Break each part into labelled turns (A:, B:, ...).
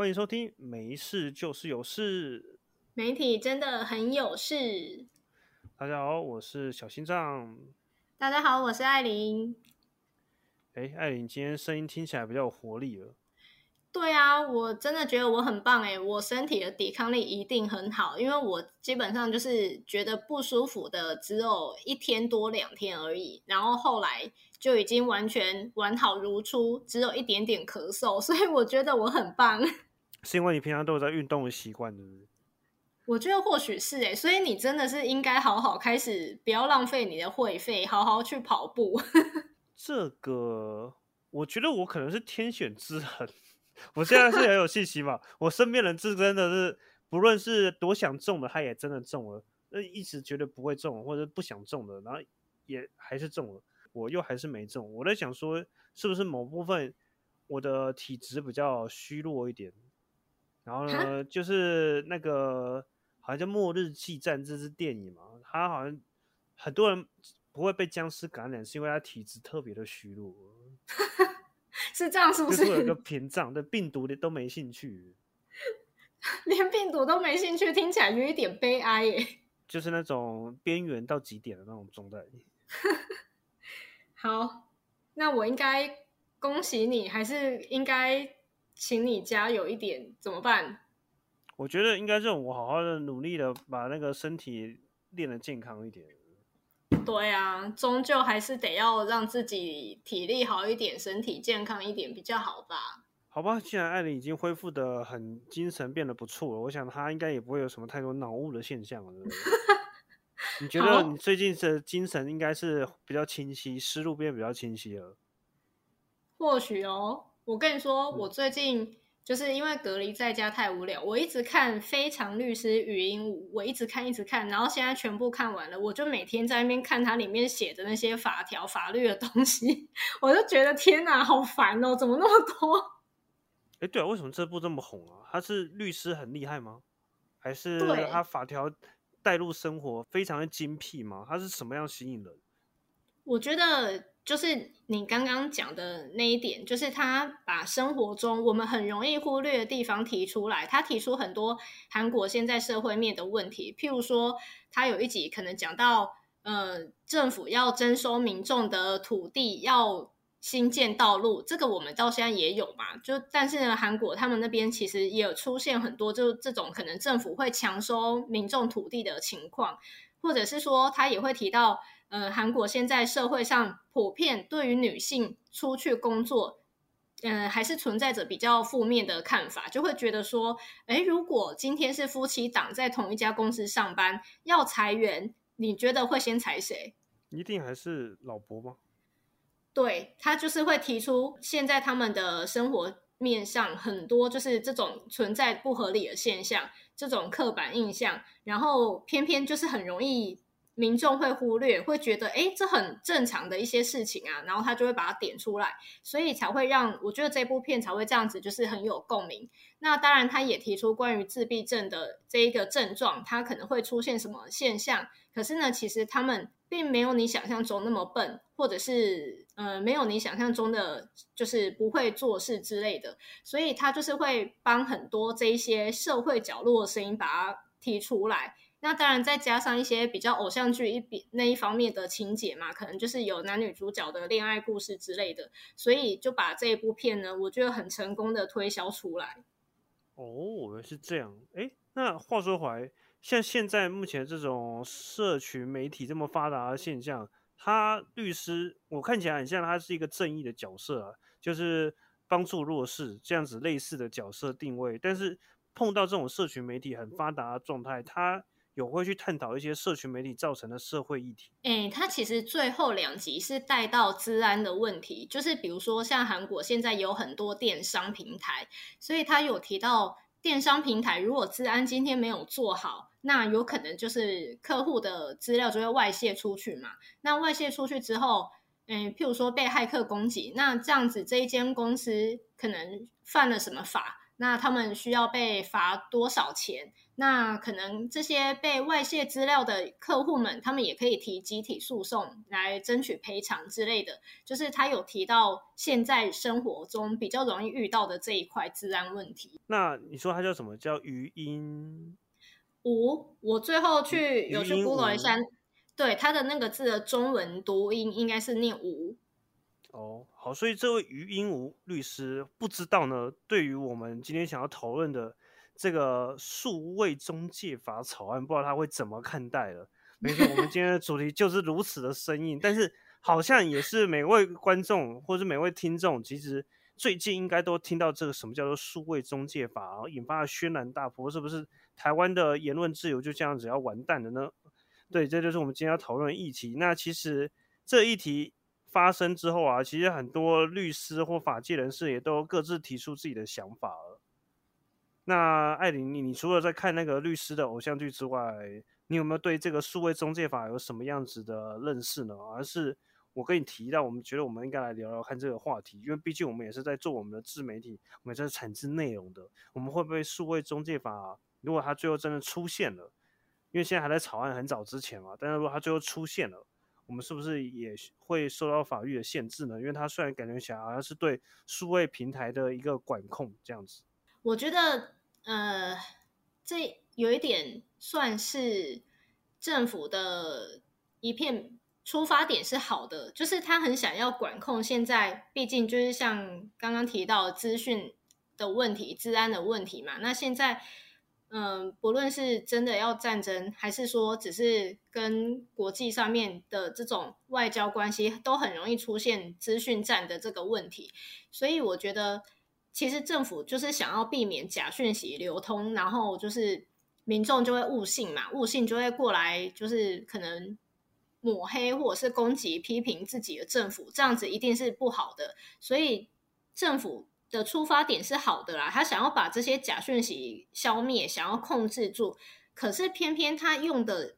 A: 欢迎收听《没事就是有事》。
B: 媒体真的很有事。
A: 大家好，我是小心脏。
B: 大家好，我是艾琳。
A: 哎，艾琳，今天声音听起来比较有活力了。
B: 对啊，我真的觉得我很棒哎，我身体的抵抗力一定很好，因为我基本上就是觉得不舒服的只有一天多两天而已，然后后来就已经完全完好如初，只有一点点咳嗽，所以我觉得我很棒。
A: 是因为你平常都有在运动的习惯，对不对？
B: 我觉得或许是哎，所以你真的是应该好好开始，不要浪费你的会费，好好去跑步。
A: 这个，我觉得我可能是天选之人。我现在是很有信心嘛，我身边人是真的是，不论是多想中的，他也真的中了；那一直觉得不会中或者不想中的，然后也还是中了。我又还是没中。我在想说，是不是某部分我的体质比较虚弱一点？然后呢，就是那个好像叫《末日气战》这支电影嘛，他好像很多人不会被僵尸感染，是因为他体质特别的虚弱。
B: 是这样，是不
A: 是？就是有个屏障，对病毒的都没兴趣，
B: 连病毒都没兴趣，听起来有一点悲哀耶。
A: 就是那种边缘到极点的那种状态。
B: 好，那我应该恭喜你，还是应该请你加油一点？怎么办？
A: 我觉得应该让我好好的努力的把那个身体练得健康一点。
B: 对啊，终究还是得要让自己体力好一点，身体健康一点比较好吧。
A: 好吧，既然艾琳已经恢复的很精神，变得不错了，我想她应该也不会有什么太多脑雾的现象了。你觉得你最近的精神应该是比较清晰，思路变比较清晰了？
B: 或许哦，我跟你说，我最近。就是因为隔离在家太无聊，我一直看《非常律师语音》，我一直看一直看，然后现在全部看完了，我就每天在那边看它里面写的那些法条、法律的东西，我就觉得天哪，好烦哦，怎么那么多？
A: 哎，对啊，为什么这部这么红啊？他是律师很厉害吗？还是他法条带入生活非常的精辟吗？他是什么样吸引人？
B: 我觉得。就是你刚刚讲的那一点，就是他把生活中我们很容易忽略的地方提出来。他提出很多韩国现在社会面的问题，譬如说，他有一集可能讲到，呃，政府要征收民众的土地，要新建道路，这个我们到现在也有嘛。就但是呢，韩国他们那边其实也有出现很多，就这种可能政府会强收民众土地的情况，或者是说他也会提到。呃，韩国现在社会上普遍对于女性出去工作，嗯，还是存在着比较负面的看法，就会觉得说，哎，如果今天是夫妻档在同一家公司上班，要裁员，你觉得会先裁谁？
A: 一定还是老婆吗？
B: 对他就是会提出，现在他们的生活面上很多就是这种存在不合理的现象，这种刻板印象，然后偏偏就是很容易。民众会忽略，会觉得哎，这很正常的一些事情啊，然后他就会把它点出来，所以才会让我觉得这部片才会这样子，就是很有共鸣。那当然，他也提出关于自闭症的这一个症状，它可能会出现什么现象。可是呢，其实他们并没有你想象中那么笨，或者是呃，没有你想象中的就是不会做事之类的。所以他就是会帮很多这一些社会角落的声音把它提出来。那当然，再加上一些比较偶像剧一比那一方面的情节嘛，可能就是有男女主角的恋爱故事之类的，所以就把这一部片呢，我觉得很成功的推销出来。
A: 哦，是这样。哎，那话说回来，像现在目前这种社群媒体这么发达的现象，他律师我看起来很像他是一个正义的角色啊，就是帮助弱势这样子类似的角色定位。但是碰到这种社群媒体很发达的状态，他有会去探讨一些社群媒体造成的社会议题。
B: 哎，他其实最后两集是带到治安的问题，就是比如说像韩国现在有很多电商平台，所以他有提到电商平台如果治安今天没有做好，那有可能就是客户的资料就会外泄出去嘛。那外泄出去之后，嗯，譬如说被骇客攻击，那这样子这一间公司可能犯了什么法？那他们需要被罚多少钱？那可能这些被外泄资料的客户们，他们也可以提集体诉讼来争取赔偿之类的。就是他有提到现在生活中比较容易遇到的这一块治安问题。
A: 那你说它叫什么叫余音？
B: 无，我最后去有去 Google 一下，对它的那个字的中文读音应该是念无。
A: 哦，好，所以这位余英吴律师不知道呢，对于我们今天想要讨论的这个数位中介法草案，不知道他会怎么看待了。没错，我们今天的主题就是如此的生硬，但是好像也是每位观众或是每位听众，其实最近应该都听到这个什么叫做数位中介法，然后引发了轩然大波，是不是台湾的言论自由就这样子要完蛋了呢？对，这就是我们今天要讨论的议题。那其实这议题发生之后啊，其实很多律师或法界人士也都各自提出自己的想法了。那艾琳，你你除了在看那个律师的偶像剧之外，你有没有对这个数位中介法有什么样子的认识呢？而是我跟你提到，我们觉得我们应该来聊聊看这个话题，因为毕竟我们也是在做我们的自媒体，我们也是产制内容的，我们会不会数位中介法，如果它最后真的出现了，因为现在还在草案很早之前嘛，但是如果它最后出现了，我们是不是也会受到法律的限制呢？因为它虽然感觉起来好像是对数位平台的一个管控这样子。
B: 我觉得，呃，这有一点算是政府的一片出发点是好的，就是他很想要管控现在，毕竟就是像刚刚提到资讯的问题、治安的问题嘛。那现在，嗯、不论是真的要战争，还是说只是跟国际上面的这种外交关系，都很容易出现资讯战的这个问题。所以我觉得，其实政府就是想要避免假讯息流通，然后就是民众就会误信嘛，误信就会过来，就是可能抹黑或者是攻击、批评自己的政府，这样子一定是不好的。所以政府的出发点是好的啦，他想要把这些假讯息消灭，想要控制住。可是偏偏他用的，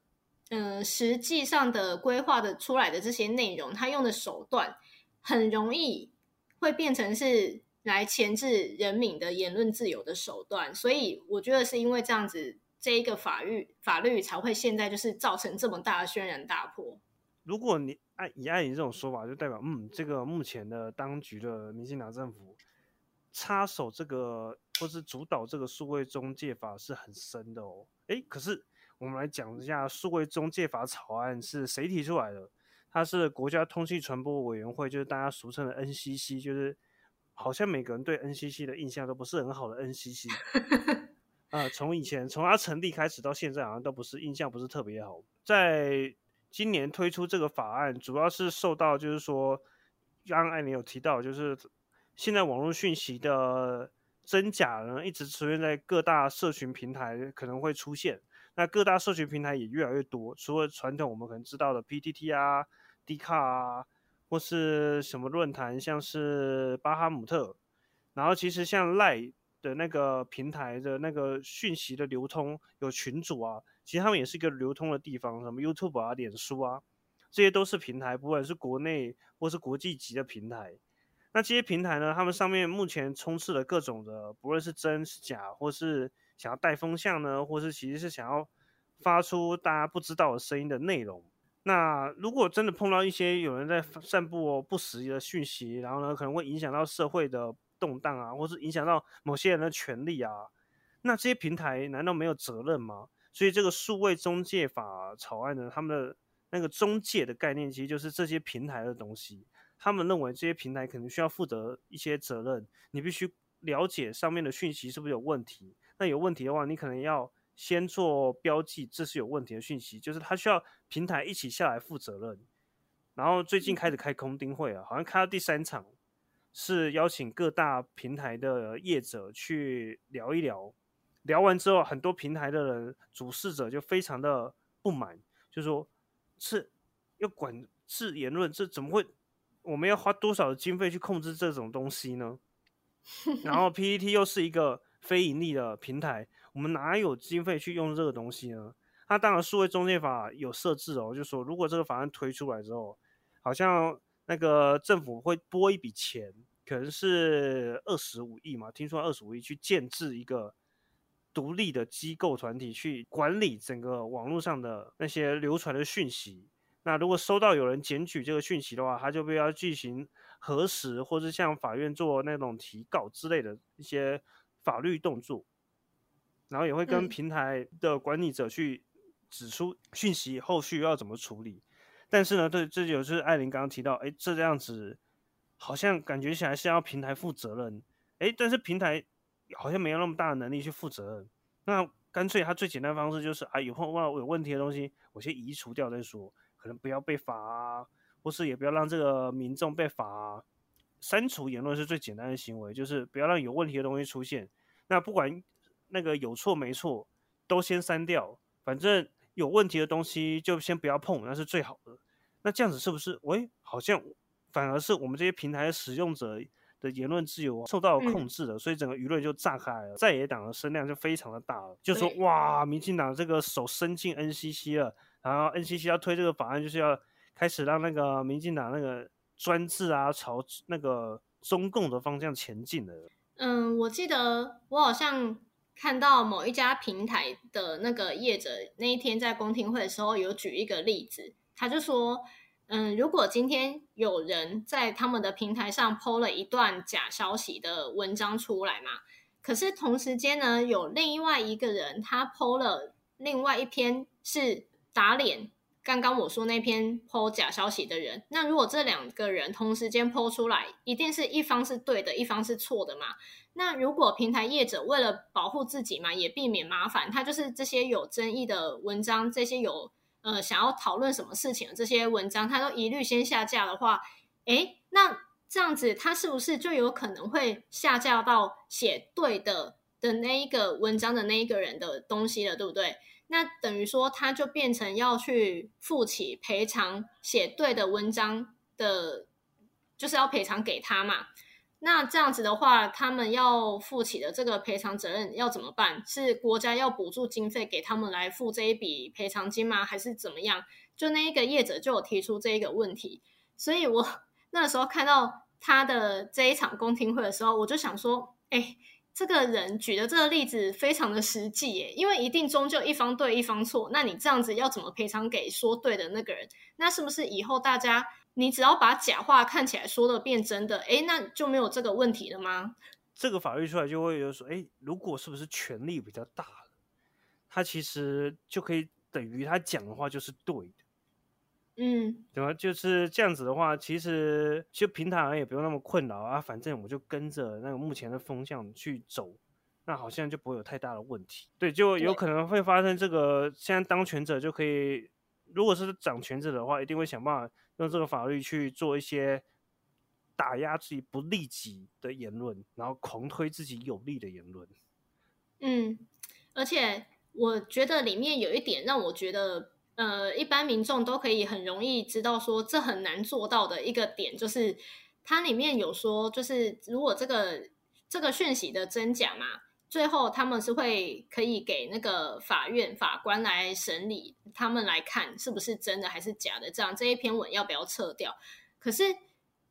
B: 嗯、实际上的规划的出来的这些内容，他用的手段很容易会变成是来钳制人民的言论自由的手段。所以我觉得是因为这样子，这一个法律法律才会现在就是造成这么大的轩然大波。
A: 如果你按以按你这种说法，就代表嗯，这个目前的当局的民进党政府插手这个或是主导这个数位中介法是很深的哦。诶，可是我们来讲一下数位中介法草案是谁提出来的？它是国家通讯传播委员会，就是大家俗称的 NCC，就是好像每个人对 NCC 的印象都不是很好的 NCC。呃，从以前从它成立开始到现在，好像都不是印象不是特别好。在今年推出这个法案，主要是受到就是说，刚刚艾琳有提到，就是现在网络讯息的真假呢，一直出现在各大社群平台可能会出现。那各大社群平台也越来越多，除了传统我们可能知道的 PTT 啊、d 卡啊，或是什么论坛，像是巴哈姆特，然后其实像赖的那个平台的那个讯息的流通，有群组啊，其实他们也是一个流通的地方，什么 YouTube 啊、脸书啊，这些都是平台，不管是国内或是国际级的平台。那这些平台呢，他们上面目前充斥了各种的，不论是真是假，或是想要带风向呢，或是其实是想要发出大家不知道的声音的内容。那如果真的碰到一些有人在散布不实的讯息，然后呢可能会影响到社会的动荡啊，或是影响到某些人的权利啊，那这些平台难道没有责任吗？所以这个数位中介法草案呢，他们的那个中介的概念，其实就是这些平台的东西。他们认为这些平台可能需要负责一些责任，你必须了解上面的讯息是不是有问题。那有问题的话，你可能要先做标记，这是有问题的讯息，就是它需要平台一起下来负责任。然后最近开始开空丁会啊，好像开到第三场，是邀请各大平台的业者去聊一聊。聊完之后，很多平台的人主事者就非常的不满，就说是要管制言论，这怎么会？我们要花多少的经费去控制这种东西呢？然后 PPT 又是一个非盈利的平台，我们哪有经费去用这个东西呢？那当然，数位中介法有设置哦，就说如果这个法案推出来之后，好像那个政府会拨一笔钱，可能是二十五亿嘛，听说二十五亿去建制一个独立的机构团体去管理整个网络上的那些流传的讯息。那如果收到有人检举这个讯息的话，他就必须要进行核实，或是向法院做那种提告之类的一些法律动作。然后也会跟平台的管理者去指出讯息后续要怎么处理。但是呢，对，这就是艾琳刚刚提到，哎，这样子好像感觉起来是要平台负责任，哎，但是平台好像没有那么大的能力去负责任。那干脆他最简单方式就是，啊，以后万有问题的东西，我先移除掉再说，可能不要被罚啊，或是也不要让这个民众被罚啊。删除言论是最简单的行为，就是不要让有问题的东西出现。那不管那个有错没错，都先删掉，反正。有问题的东西就先不要碰，那是最好的。那这样子是不是？喂，好像反而是我们这些平台的使用者的言论自由受到了控制了，所以整个舆论就炸开了，在野党的声量就非常的大了，就说哇，民进党这个手伸进 NCC 了，然后 NCC 要推这个法案，就是要开始让那个民进党那个专制啊，朝那个中共的方向前进了。
B: 嗯，我记得我好像。看到某一家平台的那个业者那一天在公听会的时候，有举一个例子，他就说，嗯，如果今天有人在他们的平台上抛了一段假消息的文章出来嘛，可是同时间呢，有另外一个人他抛了另外一篇是打脸刚刚我说那篇抛假消息的人，那如果这两个人同时间抛出来，一定是一方是对的，一方是错的嘛？那如果平台业者为了保护自己嘛，也避免麻烦，他就是这些有争议的文章，这些有呃想要讨论什么事情的这些文章，他都一律先下架的话，诶，那这样子他是不是就有可能会下架到写对的的那一个文章的那一个人的东西了，对不对？那等于说他就变成要去负起赔偿写对的文章的，就是要赔偿给他嘛。那这样子的话，他们要负起的这个赔偿责任要怎么办？是国家要补助经费给他们来付这一笔赔偿金吗？还是怎么样？就那一个业者就有提出这一个问题，所以我 那时候看到他的这一场公听会的时候，我就想说，哎，这个人举的这个例子非常的实际耶，因为一定终究一方对一方错，那你这样子要怎么赔偿给说对的那个人？那是不是以后大家？你只要把假话看起来说的变真的，哎，那就没有这个问题了吗？
A: 这个法律出来就会有说，哎，如果是不是权力比较大了，他其实就可以等于他讲的话就是对的。
B: 嗯，
A: 对吧？就是这样子的话，其实就平台好像也不用那么困扰啊，反正我就跟着那个目前的风向去走，那好像就不会有太大的问题。对，就有可能会发生这个，现在当权者就可以，如果是掌权者的话，一定会想办法。用这个法律去做一些打压自己不利己的言论，然后狂推自己有利的言论。
B: 嗯，而且我觉得里面有一点让我觉得，呃，一般民众都可以很容易知道说这很难做到的一个点，就是它里面有说，就是如果这个这个讯息的真假嘛。最后，他们是会可以给那个法院法官来审理，他们来看是不是真的还是假的，这样这一篇文要不要撤掉？可是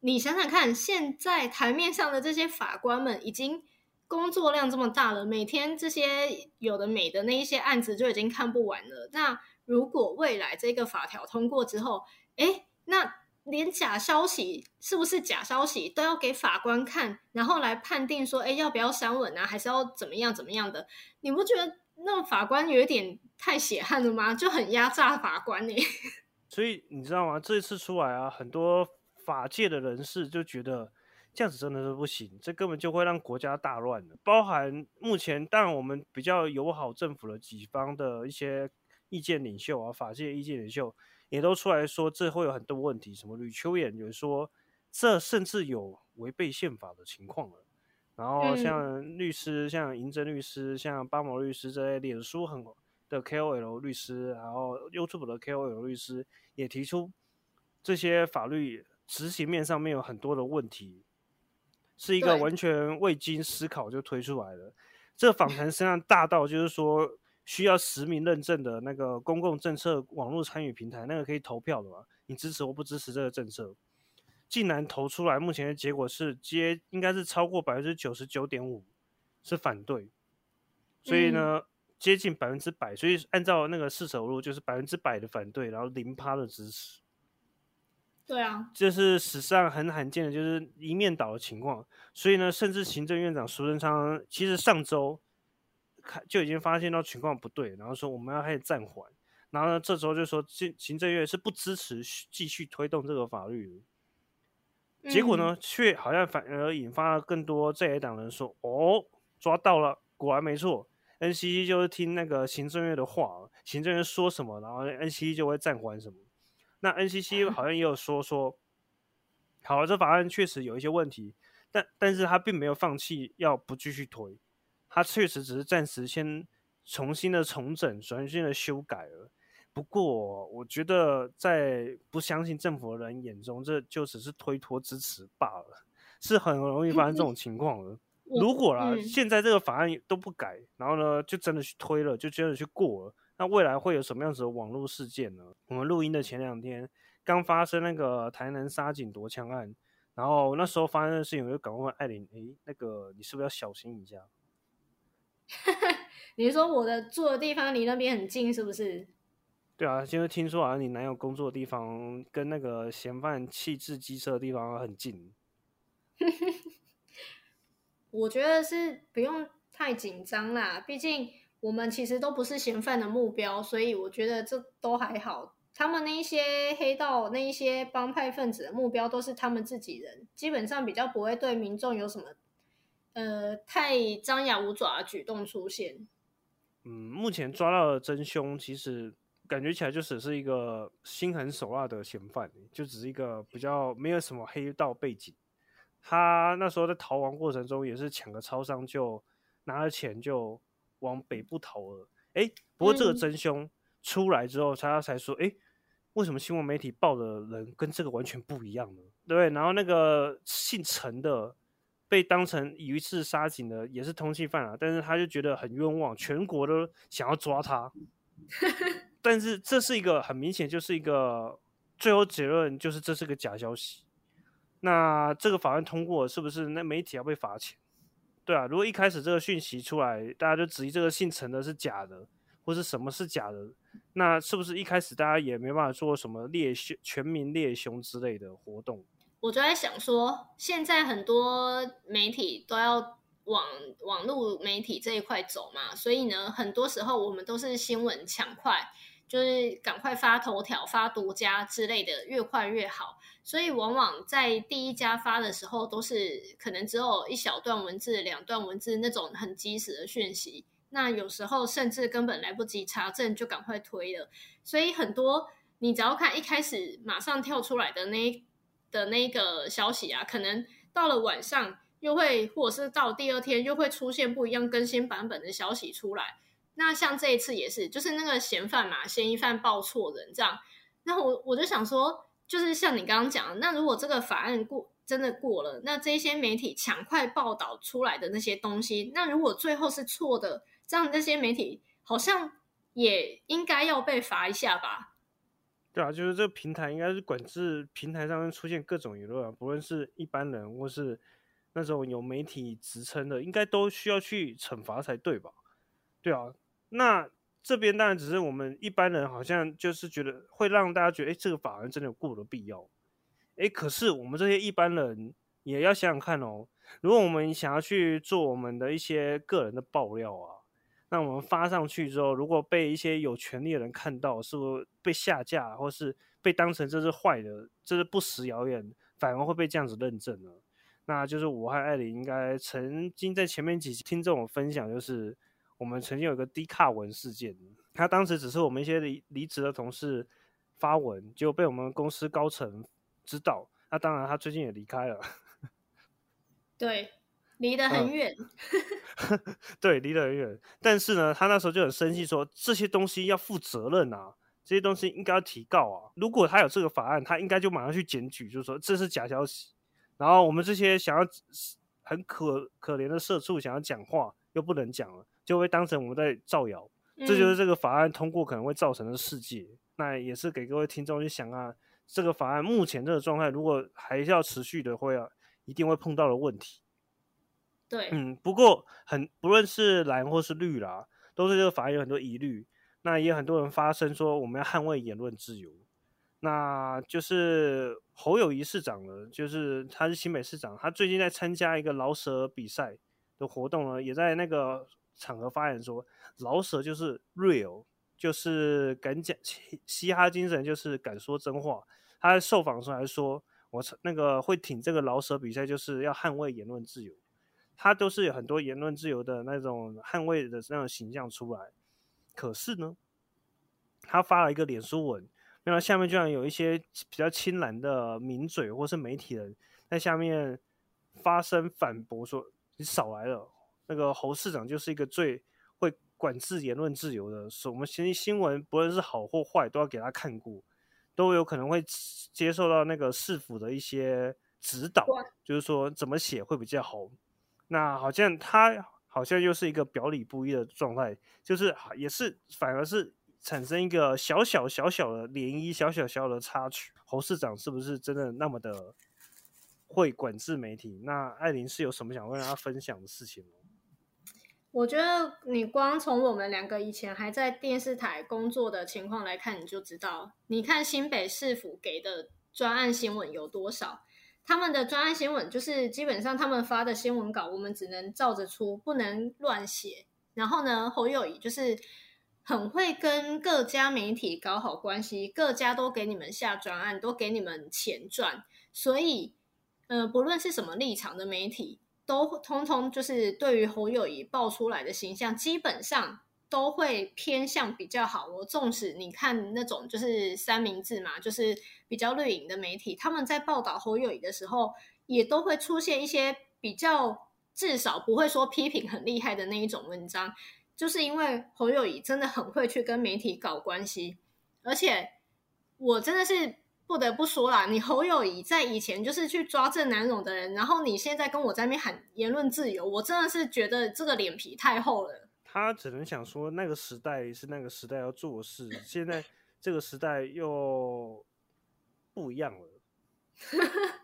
B: 你想想看，现在台面上的这些法官们已经工作量这么大了，每天这些有的没的那一些案子就已经看不完了。那如果未来这个法条通过之后，哎，那。连假消息是不是假消息都要给法官看，然后来判定说，哎，要不要删文啊，还是要怎么样怎么样的？你不觉得那法官有一点太血汗了吗？就很压榨法官呢。
A: 所以你知道吗？这一次出来啊，很多法界的人士就觉得这样子真的是不行，这根本就会让国家大乱的。包含目前，当然我们比较友好政府的几方的一些意见领袖啊，法界意见领袖。也都出来说这会有很多问题，什么吕秋远有说这甚至有违背宪法的情况了。然后像律师，像银针律师，像巴某律师这些脸书很的 KOL 律师，然后 YouTube 的 KOL 律师也提出这些法律执行面上面有很多的问题，是一个完全未经思考就推出来的。这访谈声量大到就是说。需要实名认证的那个公共政策网络参与平台，那个可以投票的嘛？你支持或不支持这个政策？竟然投出来，目前的结果是接应该是超过百分之九十九点五是反对，所以呢接近百分之百，所以按照那个四舍五入就是百分之百的反对，然后零趴的支持。
B: 对啊，
A: 这是史上很罕见的，就是一面倒的情况。所以呢，甚至行政院长苏贞昌其实上周看就已经发现到情况不对，然后说我们要开始暂缓。然后呢，这时候就说行行政院是不支持继续推动这个法律。结果呢，却好像反而引发了更多在野党人说：“哦，抓到了，果然没错。”NCC 就是听那个行政院的话，行政院说什么，然后 NCC 就会暂缓什么。那 NCC 好像也有说说，好，这法案确实有一些问题，但但是他并没有放弃要不继续推，他确实只是暂时先重新的重整、重新的修改了。不过，我觉得在不相信政府的人眼中，这就只是推脱支持罢了，是很容易发生这种情况的。如果啦，现在这个法案都不改，然后呢，就真的去推了，就真的去过了，那未来会有什么样子的网络事件呢？我们录音的前两天刚发生那个台南沙井夺枪案，然后那时候发生的事情，我就赶快问艾琳：“诶，那个你是不是要小心一下？”
B: 你是说我的住的地方离那边很近，是不是？
A: 对啊，因为听说好像你男友工作的地方跟那个嫌犯弃置机车的地方很近。
B: 我觉得是不用太紧张啦，毕竟我们其实都不是嫌犯的目标，所以我觉得这都还好。他们那一些黑道、那一些帮派分子的目标都是他们自己人，基本上比较不会对民众有什么呃太张牙舞爪的举动出现。
A: 嗯，目前抓到的真凶其实。感觉起来就只是一个心狠手辣的嫌犯，就只是一个比较没有什么黑道背景。他那时候在逃亡过程中也是抢个超商，就拿了钱就往北部逃了。哎，不过这个真凶出来之后，他才说：“哎，为什么新闻媒体报的人跟这个完全不一样呢？”对，然后那个姓陈的被当成一次杀警的也是通缉犯啊，但是他就觉得很冤枉，全国都想要抓他。但是这是一个很明显，就是一个最后结论，就是这是个假消息。那这个法案通过，是不是那媒体要被罚钱？对啊，如果一开始这个讯息出来，大家就质疑这个姓陈的是假的，或是什么是假的，那是不是一开始大家也没办法做什么猎凶、全民猎凶之类的活动？
B: 我就在想说，现在很多媒体都要往网络媒体这一块走嘛，所以呢，很多时候我们都是新闻抢快。就是赶快发头条、发独家之类的，越快越好。所以往往在第一家发的时候，都是可能只有一小段文字、两段文字那种很及时的讯息。那有时候甚至根本来不及查证，就赶快推了。所以很多你只要看一开始马上跳出来的那的那个消息啊，可能到了晚上又会，或者是到第二天又会出现不一样更新版本的消息出来。那像这一次也是，就是那个嫌犯嘛，嫌疑犯报错人这样。那我我就想说，就是像你刚刚讲，那如果这个法案过真的过了，那这些媒体抢快报道出来的那些东西，那如果最后是错的，这样那些媒体好像也应该要被罚一下吧？
A: 对啊，就是这个平台应该是管制平台上面出现各种舆论，不论是一般人或是那种有媒体职称的，应该都需要去惩罚才对吧？对啊。那这边当然只是我们一般人，好像就是觉得会让大家觉得，哎，这个法案真的有过的必要。哎，可是我们这些一般人也要想想看哦，如果我们想要去做我们的一些个人的爆料啊，那我们发上去之后，如果被一些有权利的人看到，是不是被下架，或是被当成这是坏的，这是不实谣言，反而会被这样子认证呢？那就是我和艾琳应该曾经在前面几期听这种分享，就是。我们曾经有一个低卡文事件，他当时只是我们一些离离职的同事发文，结果被我们公司高层知道。那当然，他最近也离开了。
B: 对，离得很远。
A: 对，离得很远。但是呢，他那时候就很生气，说这些东西要负责任啊，这些东西应该要提告啊。如果他有这个法案，他应该就马上去检举，就是说这是假消息。然后我们这些想要很可可怜的社畜想要讲话，又不能讲了。就会当成我们在造谣，这就是这个法案通过可能会造成的世界。那也是给各位听众去想啊，这个法案目前这个状态，如果还是要持续的，会啊，一定会碰到的问题。
B: 对，
A: 嗯，不过很不论是蓝或是绿啦，都是这个法案有很多疑虑。那也有很多人发声说，我们要捍卫言论自由。那就是侯友谊市长呢，就是他是新北市长，他最近在参加一个饶舌比赛的活动呢，也在那个场合发言说，饶舌就是 real，就是敢讲嘻哈精神，就是敢说真话。他受访时候还说，我那个会挺这个饶舌比赛，就是要捍卫言论自由。他都是有很多言论自由的那种捍卫的那种形象出来。可是呢，他发了一个脸书文。那下面居然有一些比较亲蓝的名嘴或是媒体人在下面发声反驳说：“你少来了，那个侯市长就是一个最会管制言论自由的。我们新新闻不论是好或坏，都要给他看过，都有可能会接受到那个市府的一些指导，就是说怎么写会比较好。那好像他好像又是一个表里不一的状态，就是也是反而是。”产生一个小小小小的涟漪，小小小的插曲。侯市长是不是真的那么的会管制媒体？那艾琳是有什么想跟大家分享的事情吗？
B: 我觉得你光从我们两个以前还在电视台工作的情况来看，你就知道，你看新北市府给的专案新闻有多少？他们的专案新闻就是基本上他们发的新闻稿，我们只能照着出，不能乱写。然后呢，侯友谊就是。很会跟各家媒体搞好关系，各家都给你们下专案，都给你们钱赚，所以，呃，不论是什么立场的媒体，都通通就是对于侯友谊爆出来的形象，基本上都会偏向比较好。我纵使你看那种就是三明治嘛，就是比较绿营的媒体，他们在报道侯友谊的时候，也都会出现一些比较至少不会说批评很厉害的那一种文章。就是因为侯友谊真的很会去跟媒体搞关系，而且我真的是不得不说啦，你侯友谊在以前就是去抓郑南荣的人，然后你现在跟我在那边喊言论自由，我真的是觉得这个脸皮太厚了。
A: 他只能想说，那个时代是那个时代要做事，现在这个时代又不一样了。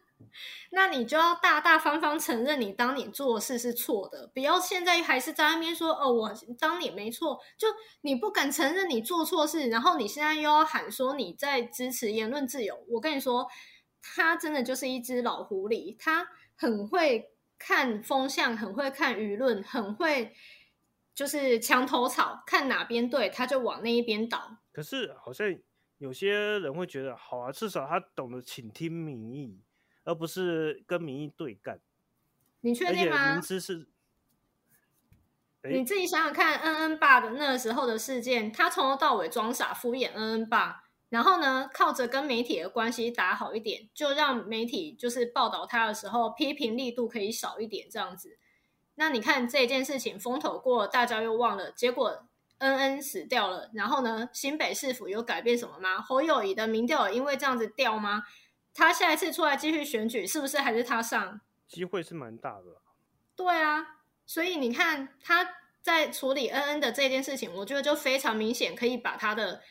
B: 那你就要大大方方承认你当年做事是错的，不要现在还是在那边说哦，我当年没错。就你不敢承认你做错事，然后你现在又要喊说你在支持言论自由。我跟你说，他真的就是一只老狐狸，他很会看风向，很会看舆论，很会就是墙头草，看哪边对他就往那一边倒。
A: 可是好像有些人会觉得，好啊，至少他懂得倾听民意。而不是跟民意对干，
B: 你确定吗？
A: 明知是，
B: 你自己想想看，恩恩爸的那时候的事件，他从头到尾装傻敷衍恩恩爸，然后呢，靠着跟媒体的关系打好一点，就让媒体就是报道他的时候批评力度可以少一点，这样子。那你看这件事情风头过，大家又忘了，结果恩恩死掉了，然后呢，新北市府有改变什么吗？侯友谊的民调因为这样子掉吗？他下一次出来继续选举，是不是还是他上？
A: 机会是蛮大的。
B: 对啊，所以你看他在处理恩恩的这件事情，我觉得就非常明显，可以把他的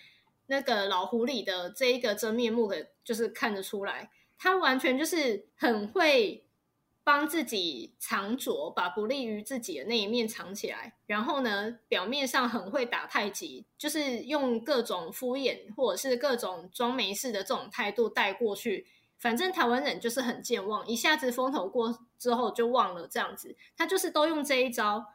B: 那个老狐狸的这一个真面目给就是看得出来。他完全就是很会帮自己藏拙，把不利于自己的那一面藏起来。然后呢，表面上很会打太极，就是用各种敷衍或者是各种装没事的这种态度带过去。反正台湾人就是很健忘，一下子风头过之后就忘了这样子，他就是都用这一招。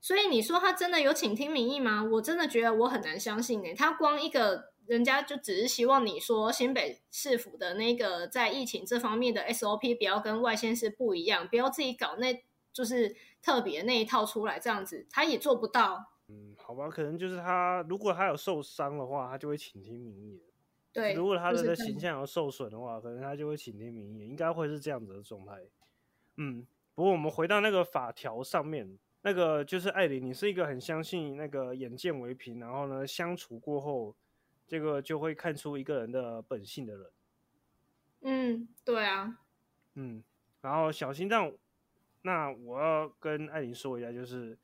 B: 所以你说他真的有倾听民意吗？我真的觉得我很难相信呢。他光一个人家就只是希望你说新北市府的那个在疫情这方面的 SOP 不要跟外县市不一样，不要自己搞那就是特别那一套出来这样子，他也做不到。
A: 嗯，好吧，可能就是他如果他有受伤的话，他就会倾听民意。
B: 对，
A: 如果他的形象有受损的话，可能他就会倾听民意，应该会是这样子的状态。嗯，不过我们回到那个法条上面，那个就是艾琳，你是一个很相信那个眼见为凭，然后呢相处过后，这个就会看出一个人的本性的人。
B: 嗯，对啊。
A: 嗯，然后小心脏，那我要跟艾琳说一下，就是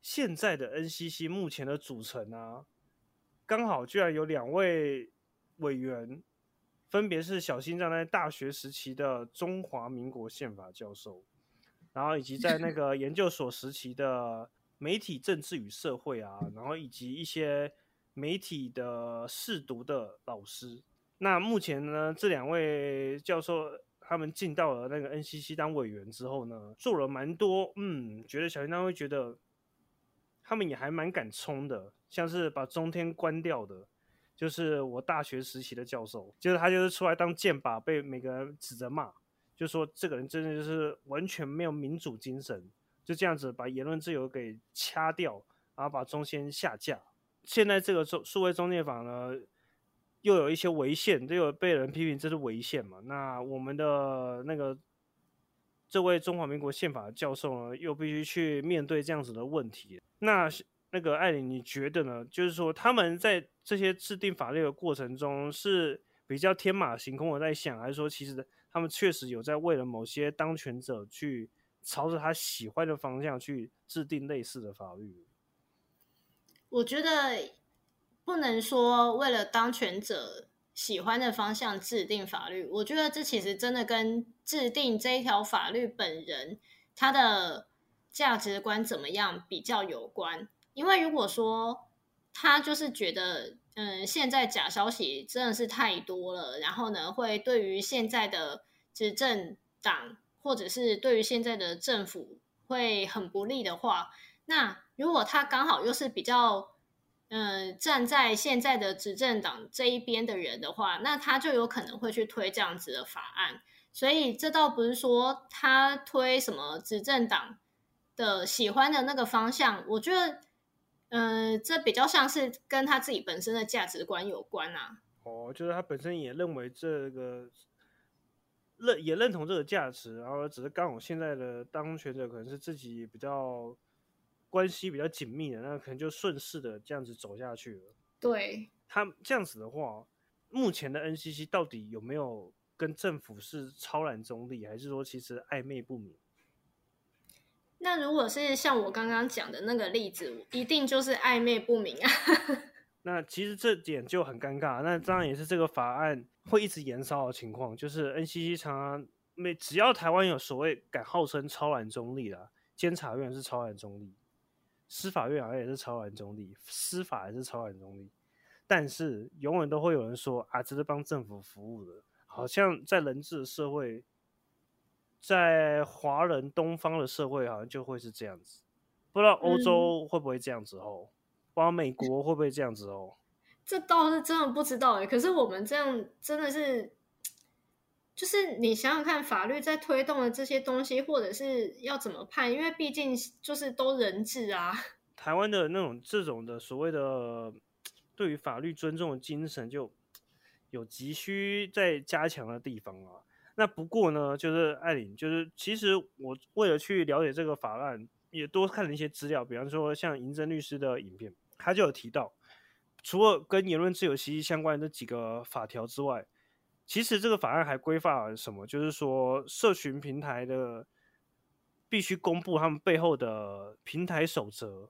A: 现在的 NCC 目前的组成啊，刚好居然有两位。委员分别是小心脏在大学时期的中华民国宪法教授，然后以及在那个研究所时期的媒体政治与社会啊，然后以及一些媒体的试读的老师。那目前呢，这两位教授他们进到了那个 NCC 当委员之后呢，做了蛮多，嗯，觉得小心脏会觉得他们也还蛮敢冲的，像是把中天关掉的，就是我大学时期的教授，就是他就是出来当剑靶，被每个人指着骂，就说这个人真的就是完全没有民主精神，就这样子把言论自由给掐掉，然后把中天下架。现在这个中数位中介法呢？又有一些违宪，都有被人批评这是违宪嘛？那我们的那个这位中华民国宪法教授呢，又必须去面对这样子的问题。那那个艾琳，你觉得呢？就是说他们在这些制定法律的过程中是比较天马行空的在想，还是说其实他们确实有在为了某些当权者去朝着他喜欢的方向去制定类似的法律？
B: 我觉得。不能说为了当权者喜欢的方向制定法律，我觉得这其实真的跟制定这一条法律本人他的价值观怎么样比较有关。因为如果说他就是觉得，嗯，现在假消息真的是太多了，然后呢，会对于现在的执政党或者是对于现在的政府会很不利的话，那如果他刚好又是比较。嗯，站在现在的执政党这一边的人的话，那他就有可能会去推这样子的法案。所以这倒不是说他推什么执政党的喜欢的那个方向，我觉得，嗯，这比较像是跟他自己本身的价值观有关啊。
A: 哦，就是他本身也认为这个认也认同这个价值，然后只是刚好现在的当权者可能是自己比较。关系比较紧密的，那可能就顺势的这样子走下去了。
B: 对
A: 他这样子的话，目前的 NCC 到底有没有跟政府是超然中立，还是说其实暧昧不明？
B: 那如果是像我刚刚讲的那个例子，一定就是暧昧不明啊。
A: 那其实这点就很尴尬。那当然也是这个法案会一直延烧的情况，就是 NCC 常常每只要台湾有所谓敢号称超然中立的监察院是超然中立。司法院好像也是超然中立，司法也是超然中立，但是永远都会有人说啊，这是帮政府服务的，好像在人治的社会，在华人东方的社会，好像就会是这样子。不知道欧洲会不会这样子哦？不知道美国会不会这样子哦？
B: 这倒是真的不知道哎。可是我们这样真的是。就是你想想看，法律在推动的这些东西，或者是要怎么判？因为毕竟就是都人治啊。
A: 台湾的那种这种的所谓的对于法律尊重的精神，就有急需在加强的地方啊。那不过呢，就是艾琳，就是其实我为了去了解这个法案，也多看了一些资料，比方说像银针律师的影片，他就有提到，除了跟言论自由息息相关的这几个法条之外。其实这个法案还规范了什么？就是说，社群平台的必须公布他们背后的平台守则，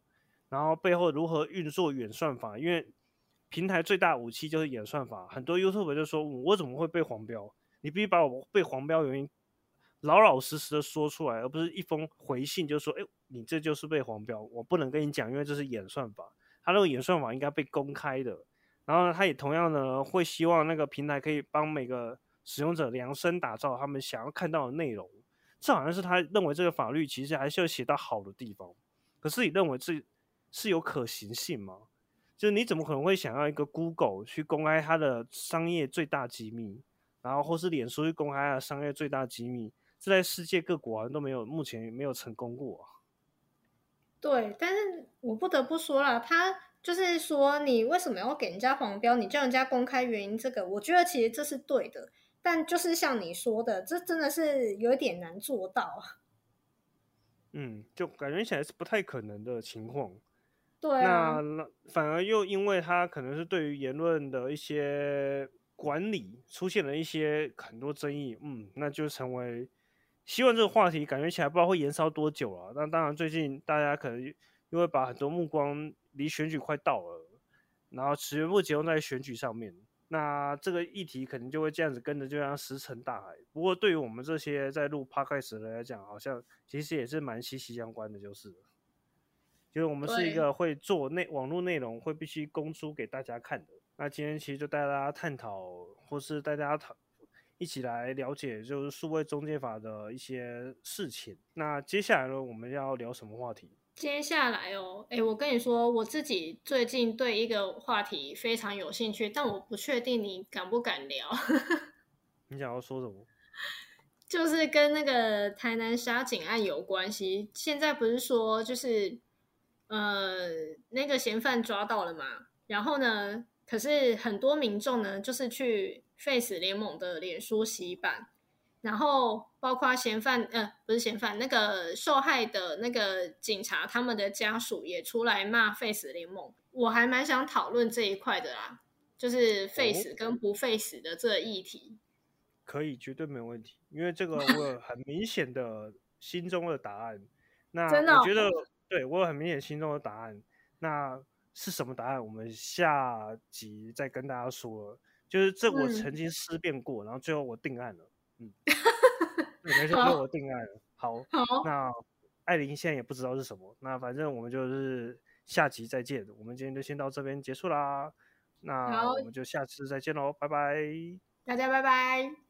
A: 然后背后如何运作演算法。因为平台最大武器就是演算法。很多 YouTube 就说：“我怎么会被黄标？”你必须把我被黄标原因老老实实的说出来，而不是一封回信就说：“哎，你这就是被黄标，我不能跟你讲，因为这是演算法。他那个演算法应该被公开的。”然后他也同样呢会希望那个平台可以帮每个使用者量身打造他们想要看到的内容，这好像是他认为这个法律其实还是要写到好的地方。可是你认为这是有可行性吗？就是你怎么可能会想要一个 Google 去公开它的商业最大机密，然后或是脸书去公开它的商业最大机密？这在世界各国好像都没有，目前没有成功过。
B: 对，但是我不得不说了，他。就是说，你为什么要给人家黄标？你叫人家公开原因，这个我觉得其实这是对的。但就是像你说的，这真的是有点难做到。
A: 嗯，就感觉起来是不太可能的情况。
B: 对
A: 啊。那反而又因为他可能是对于言论的一些管理出现了一些很多争议，嗯，那就成为希望这个话题感觉起来不知道会延烧多久了。那当然，最近大家可能因为把很多目光。离选举快到了，然后全部集中在选举上面，那这个议题可能就会这样子跟着，就像石沉大海。不过对于我们这些在录 podcast 的人来讲，好像其实也是蛮息息相关的，就是，就是我们是一个会做内网络内容，会必须公出给大家看的。那今天其实就带大家探讨，或是带大家讨一起来了解，就是数位中介法的一些事情。那接下来呢，我们要聊什么话题？
B: 接下来哦，哎，我跟你说，我自己最近对一个话题非常有兴趣，但我不确定你敢不敢聊，
A: 你想要说什么？
B: 就是跟那个台南杀警案有关系。现在不是说就是呃那个嫌犯抓到了嘛，然后呢，可是很多民众呢就是去 Face 联盟的脸书洗版。然后包括嫌犯，呃，不是嫌犯，那个受害的那个警察，他们的家属也出来骂 Face 联盟。我还蛮想讨论这一块的啦，就是 Face 跟不 Face 的这个议题。
A: 可以，绝对没问题，因为这个 我有很明显的心中的答案。那
B: 真的哦
A: 我觉得，对我有很明显心中的答案。那是什么答案？我们下集再跟大家说。就是这我
B: 嗯
A: 曾经思辨过，然后最后我定案了。嗯，对没错，
B: 好
A: 最后我定案了。好，
B: 好，
A: 那艾琳现在也不知道是什么，那反正我们就是下集再见。我们今天就先到这边结束啦。那我们就下次再见喽，拜拜。
B: 大家拜拜。